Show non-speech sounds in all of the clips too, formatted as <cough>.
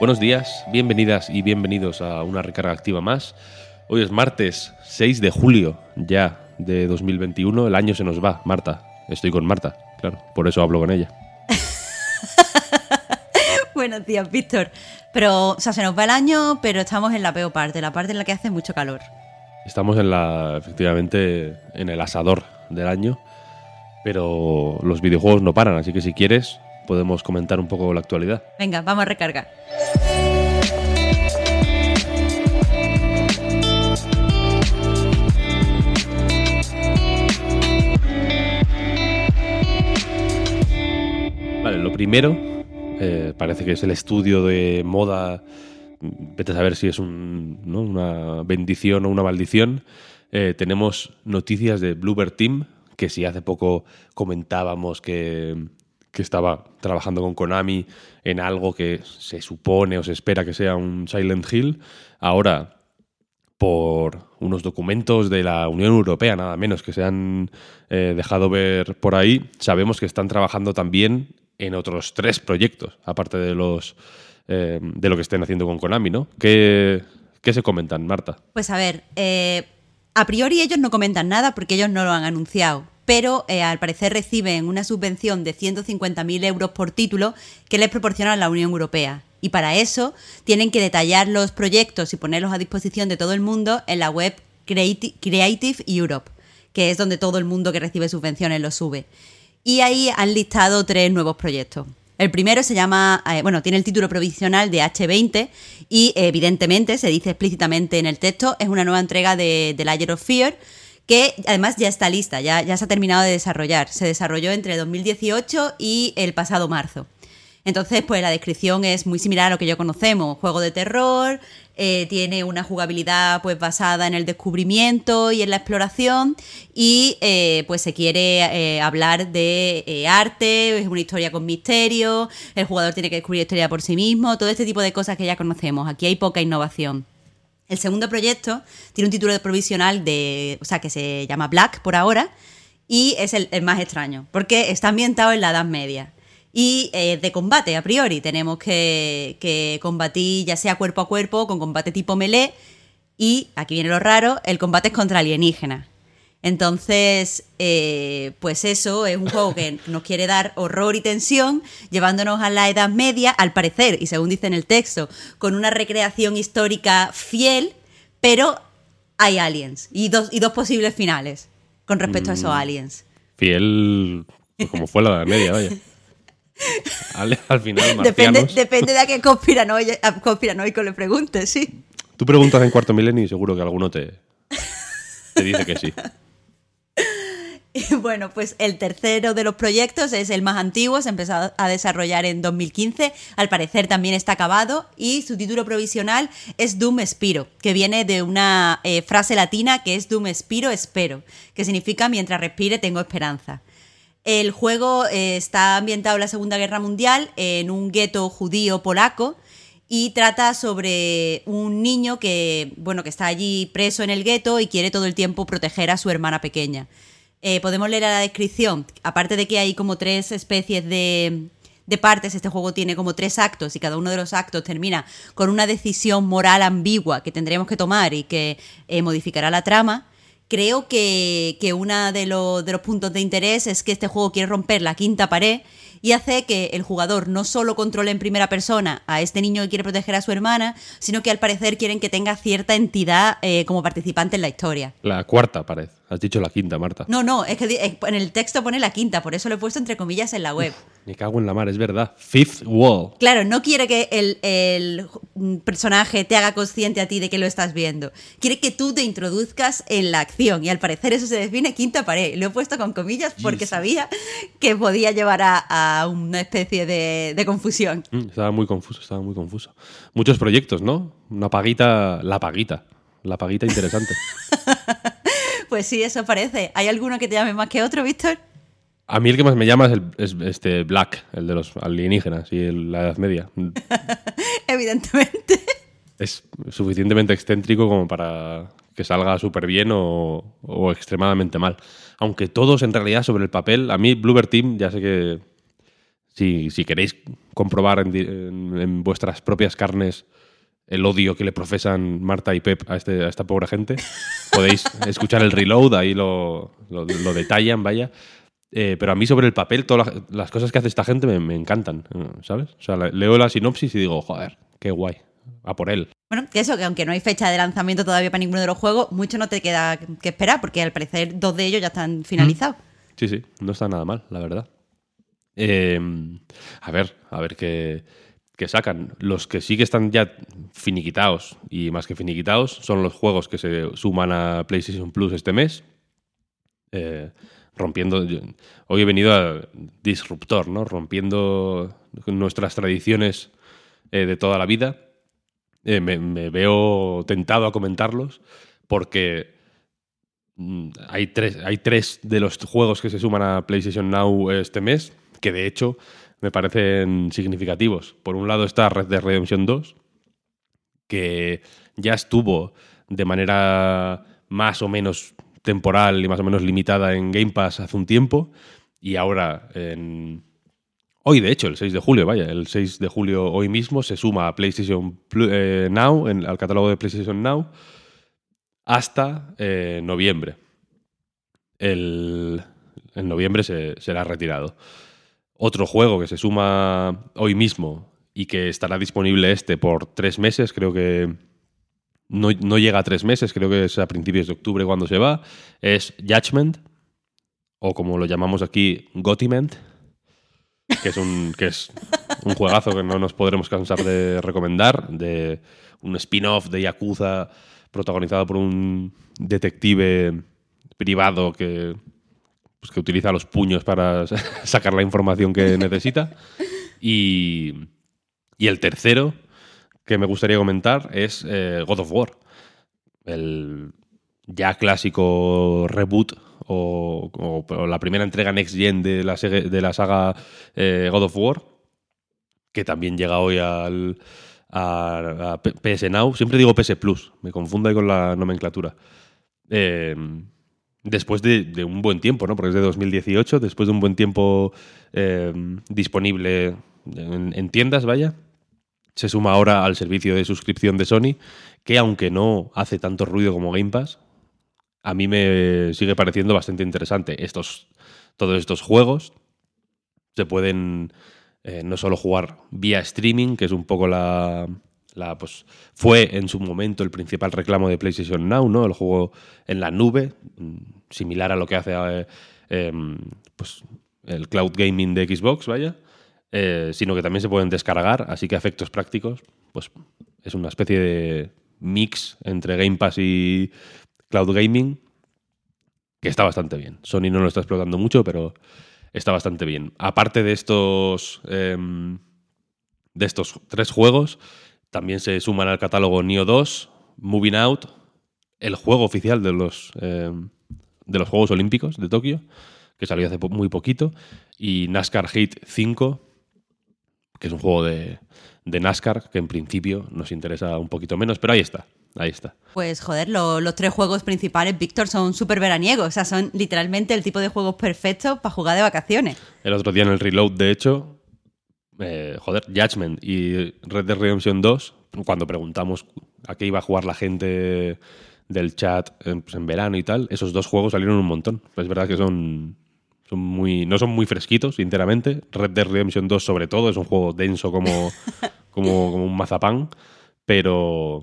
Buenos días, bienvenidas y bienvenidos a una recarga activa más. Hoy es martes 6 de julio ya de 2021. El año se nos va, Marta. Estoy con Marta, claro, por eso hablo con ella. <laughs> Buenos días, Víctor. Pero, o sea, se nos va el año, pero estamos en la peor parte, la parte en la que hace mucho calor. Estamos en la, efectivamente, en el asador del año, pero los videojuegos no paran, así que si quieres podemos comentar un poco la actualidad. Venga, vamos a recargar. Vale, lo primero eh, parece que es el estudio de moda. Vete a saber si es un, ¿no? una bendición o una maldición. Eh, tenemos noticias de Bluebird Team, que si hace poco comentábamos que, que estaba trabajando con Konami en algo que se supone o se espera que sea un Silent Hill. Ahora, por unos documentos de la Unión Europea, nada menos, que se han eh, dejado ver por ahí, sabemos que están trabajando también en otros tres proyectos, aparte de los eh, de lo que estén haciendo con Konami, ¿no? ¿Qué, qué se comentan, Marta? Pues a ver, eh, a priori ellos no comentan nada porque ellos no lo han anunciado, pero eh, al parecer reciben una subvención de 150.000 euros por título que les proporciona la Unión Europea. Y para eso tienen que detallar los proyectos y ponerlos a disposición de todo el mundo en la web Creati- Creative Europe, que es donde todo el mundo que recibe subvenciones lo sube. Y ahí han listado tres nuevos proyectos. El primero se llama, eh, bueno, tiene el título provisional de H20 y evidentemente se dice explícitamente en el texto, es una nueva entrega de, de Layer of Fear que además ya está lista, ya, ya se ha terminado de desarrollar. Se desarrolló entre 2018 y el pasado marzo. Entonces, pues la descripción es muy similar a lo que ya conocemos. Juego de terror, eh, tiene una jugabilidad pues basada en el descubrimiento y en la exploración y eh, pues se quiere eh, hablar de arte, es una historia con misterio, el jugador tiene que descubrir historia por sí mismo, todo este tipo de cosas que ya conocemos. Aquí hay poca innovación. El segundo proyecto tiene un título provisional de, o sea, que se llama Black por ahora y es el, más extraño porque está ambientado en la Edad Media y eh, de combate a priori. Tenemos que, que combatir ya sea cuerpo a cuerpo, con combate tipo melee y, aquí viene lo raro, el combate es contra alienígenas. Entonces, eh, pues eso es un juego que nos quiere dar horror y tensión, llevándonos a la Edad Media, al parecer, y según dice en el texto, con una recreación histórica fiel, pero hay aliens y dos, y dos posibles finales con respecto a esos aliens. Fiel, pues como fue la Edad Media, vaya. <laughs> Al, al final, Depende, depende de a qué conspiranoico le preguntes, sí. Tú preguntas en Cuarto Milenio y seguro que alguno te, te dice que sí. <laughs> Y <laughs> bueno, pues el tercero de los proyectos es el más antiguo, se empezó a desarrollar en 2015, al parecer también está acabado y su título provisional es Doom Spiro, que viene de una eh, frase latina que es Doom Spiro espero, que significa mientras respire tengo esperanza. El juego eh, está ambientado en la Segunda Guerra Mundial en un gueto judío polaco y trata sobre un niño que, bueno, que está allí preso en el gueto y quiere todo el tiempo proteger a su hermana pequeña. Eh, podemos leer a la descripción, aparte de que hay como tres especies de, partes, este juego tiene como tres actos y cada uno de los actos termina con una decisión moral ambigua que tendremos que tomar y que eh, modificará la trama. Creo que, que uno de los puntos de interés es que este juego quiere romper la quinta pared y hace que el jugador no solo controle en primera persona a este niño que quiere proteger a su hermana, sino que al parecer quieren que tenga cierta entidad eh, como participante en la historia. La cuarta pared. Has dicho la quinta, Marta. No, no, es que en el texto pone la quinta, por eso lo he puesto entre comillas en la web. Me cago en la mar, es verdad. Fifth wall. Claro, no quiere que el, el personaje te haga consciente a ti de que lo estás viendo. Quiere que tú te introduzcas en la acción. Y al parecer eso se define quinta pared. Lo he puesto con comillas porque sabía que podía llevar a, a una especie de, de confusión. Mm, Estaba muy confuso, estaba muy confuso. Muchos proyectos, ¿no? Una paguita, la paguita. La paguita interesante. <laughs> Pues sí, eso parece. ¿Hay alguno que te llame más que otro, Víctor? A mí el que más me llama es, el, es este Black, el de los alienígenas y el- la Edad Media. <laughs> Evidentemente. Es suficientemente excéntrico como para que salga súper bien o, o extremadamente mal. Aunque todos en realidad sobre el papel, a mí Bluebird Team ya sé que si, si queréis comprobar en, di- en- en vuestras propias carnes el odio que le profesan Marta y Pep a, este, a esta pobre gente, podéis escuchar el reload, ahí lo, lo- lo detallan, vaya. Eh, pero a mí sobre el papel, todas las, las cosas que hace esta gente me, me encantan, ¿sabes? O sea, leo la sinopsis y digo, joder, qué guay, a por él. Bueno, que eso, que aunque no hay fecha de lanzamiento todavía para ninguno de los juegos, mucho no te queda que esperar, porque al parecer dos de ellos ya están finalizados. Sí, sí, no está nada mal, la verdad. Eh, a ver, a ver qué, qué sacan. Los que sí que están ya finiquitados y más que finiquitados son los juegos que se suman a PlayStation Plus este mes. Eh, rompiendo. Hoy he venido a disruptor, ¿no? Rompiendo nuestras tradiciones eh, de toda la vida. Eh, me, me veo tentado a comentarlos porque Mm, hay tres, hay tres de los juegos que se suman a PlayStation Now este mes, que de hecho me parecen significativos. Por un lado está Red Dead Redemption 2, que ya estuvo de manera más o menos temporal y más o menos limitada en Game Pass hace un tiempo, y ahora. Hoy, de hecho, el 6 de julio, vaya, el 6 de julio hoy mismo se suma a PlayStation eh, Now, en- al catálogo de PlayStation Now, hasta eh, noviembre. El, en noviembre se, será retirado. Otro juego que se suma hoy mismo y que estará disponible este por tres meses, creo que no, no llega a tres meses, creo que es a principios de octubre cuando se va, es Judgment, o como lo llamamos aquí, Gotiment, que es un, que es un juegazo que no nos podremos cansar de recomendar, de un spin-off de Yakuza protagonizado por un detective privado que, pues, que utiliza los puños para <laughs> sacar la información que necesita. Y, y el tercero que me gustaría comentar es eh, God of War. El ya clásico reboot o, la primera entrega Next Gen de la, de la saga eh, God of War, que también llega hoy al, a, PS Now. Siempre digo PS Plus, me confundo ahí con la nomenclatura. Eh, después de, un buen tiempo, ¿no? Porque es de 2018, después de un buen tiempo eh, disponible en, en tiendas, vaya, se suma ahora al servicio de suscripción de Sony, que aunque no hace tanto ruido como Game Pass, a mí me sigue pareciendo bastante interesante. Estos, todos estos juegos se pueden eh, no solo jugar vía streaming, que es un poco la, pues, fue en su momento el principal reclamo de PlayStation Now, ¿no? El juego en la nube, mm, similar a lo que hace eh, em, pues, el cloud gaming de Xbox, vaya. eh, sino que también se pueden descargar, así que efectos prácticos, pues es una especie de mix entre Game Pass y cloud gaming que está bastante bien. Sony no lo está explotando mucho, pero está bastante bien. Aparte de estos, em, de estos tres juegos, también se suman al catálogo Neo 2, Moving Out, el juego oficial de los, em, de los Juegos Olímpicos de Tokio, que salió hace po- muy poquito, y NASCAR Heat 5, que es un juego de, de NASCAR que en principio nos interesa un poquito menos, pero ahí está, ahí está. Pues joder, lo- los tres juegos principales, Víctor, son súper veraniegos. O sea, son literalmente el tipo de juegos perfectos para jugar de vacaciones. El otro día en el reload, de hecho, eh, joder, Judgment y Red Dead Redemption 2, cuando preguntamos a qué iba a jugar la gente del chat en, pues, en verano y tal, esos dos juegos salieron un montón. Es verdad que son, Son muy, no son muy fresquitos, sinceramente. Red Dead Redemption 2 sobre todo, es un juego denso como, <laughs> como, como un mazapán, pero,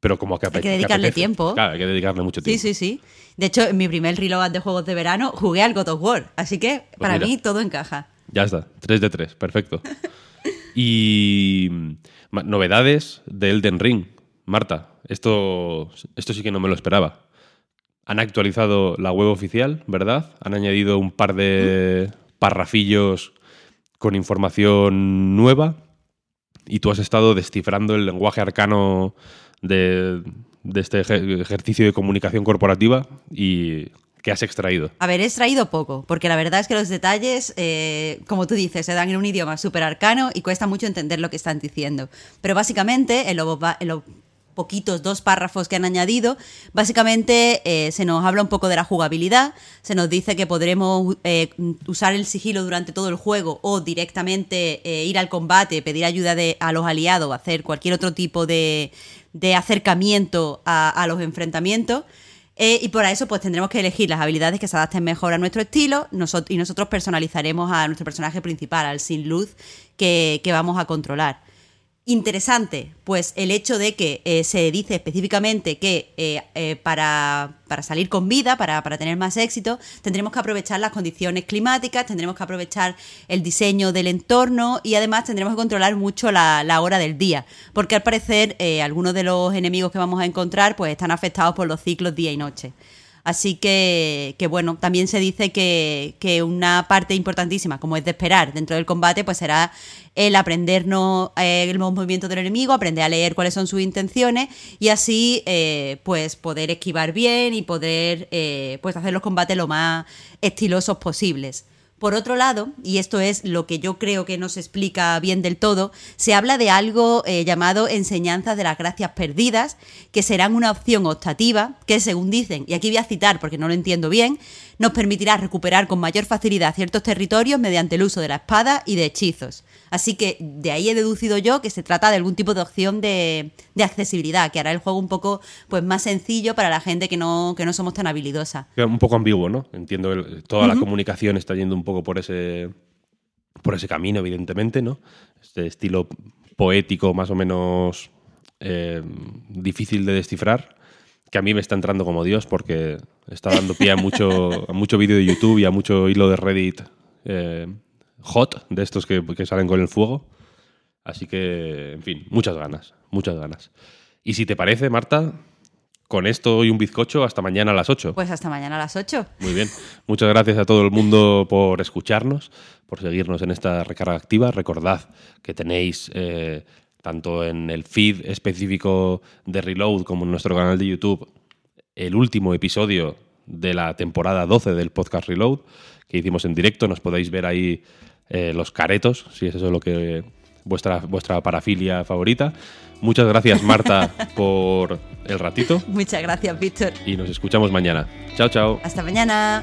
pero como que Hay que dedicarle apetece. tiempo. Claro, hay que dedicarle mucho Sí, tiempo. sí, sí. De hecho, en mi primer reload de juegos de verano jugué al God of War. Así que para Pues mira. mí todo encaja. Ya está, 3 de 3, perfecto. y novedades de Elden Ring. Marta, esto, esto sí que no me lo esperaba. Han actualizado la web oficial, ¿verdad? Han añadido un par de parrafillos con información nueva y tú has estado descifrando el lenguaje arcano de, de este ejer- ejercicio de comunicación corporativa y ¿qué has extraído? A ver, he extraído poco, porque la verdad es que los detalles, eh, como tú dices, se dan en un idioma súper arcano y cuesta mucho entender lo que están diciendo. Pero básicamente, en los, los poquitos dos párrafos que han añadido, básicamente eh, se nos habla un poco de la jugabilidad, se nos dice que podremos eh, usar el sigilo durante todo el juego o directamente eh, ir al combate, pedir ayuda de, a los aliados, hacer cualquier otro tipo de, de acercamiento a- a los enfrentamientos. Eh, y por eso pues tendremos que elegir las habilidades que se adapten mejor a nuestro estilo nosot- y nosotros personalizaremos a nuestro personaje principal, al Sin Luz, que, que vamos a controlar. Interesante, pues el hecho de que eh, se dice específicamente que eh, eh, para, para salir con vida, para, para tener más éxito, tendremos que aprovechar las condiciones climáticas, tendremos que aprovechar el diseño del entorno y además tendremos que controlar mucho la, la hora del día, porque al parecer algunos de los enemigos que vamos a encontrar pues están afectados por los ciclos día y noche. Así que, que, bueno, también se dice que, que una parte importantísima, como es de esperar dentro del combate, pues será el aprendernos eh, los movimientos del enemigo, aprender a leer cuáles son sus intenciones y así eh, pues poder esquivar bien y poder eh, pues hacer los combates lo más estilosos posibles. Por otro lado, y esto es lo que yo creo que no se explica bien del todo, se habla de algo eh, llamado enseñanzas de las gracias perdidas, que serán una opción optativa, que según dicen, y aquí voy a citar porque no lo entiendo bien, nos permitirá recuperar con mayor facilidad ciertos territorios mediante el uso de la espada y de hechizos. Así que de ahí he deducido yo que se trata de algún tipo de opción de, de accesibilidad, que hará el juego un poco pues, más sencillo para la gente que no, que no somos tan habilidosa. Un poco ambiguo, ¿no? Entiendo, el- toda la comunicación está yendo un poco por ese, por ese camino, evidentemente, ¿no? Este estilo poético más o menos eh, difícil de descifrar, que a mí me está entrando como Dios porque está dando pie a mucho, a mucho vídeo de YouTube y a mucho hilo de Reddit eh, hot, de estos que, que salen con el fuego. Así que, en fin, muchas ganas, muchas ganas. Y si te parece, Marta, con esto y un bizcocho, hasta mañana a las 8. Pues hasta mañana a las 8. Muy bien. Muchas gracias a todo el mundo por escucharnos, por seguirnos en esta recarga activa. Recordad que tenéis eh, tanto en el feed específico de Reload como en nuestro canal de YouTube el último episodio de la temporada 12 del podcast Reload que hicimos en directo. Nos podéis ver ahí eh, los caretos, si es eso lo que vuestra, vuestra parafilia favorita. Muchas gracias, Marta, <laughs> por el ratito Muchas gracias, Víctor. y nos escuchamos mañana. Chao, chao. Hasta mañana.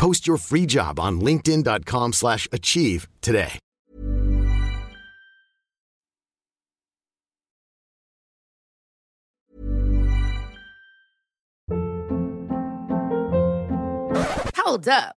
Post your free job on linkedin.com/achieve slash achieve today. Hold up.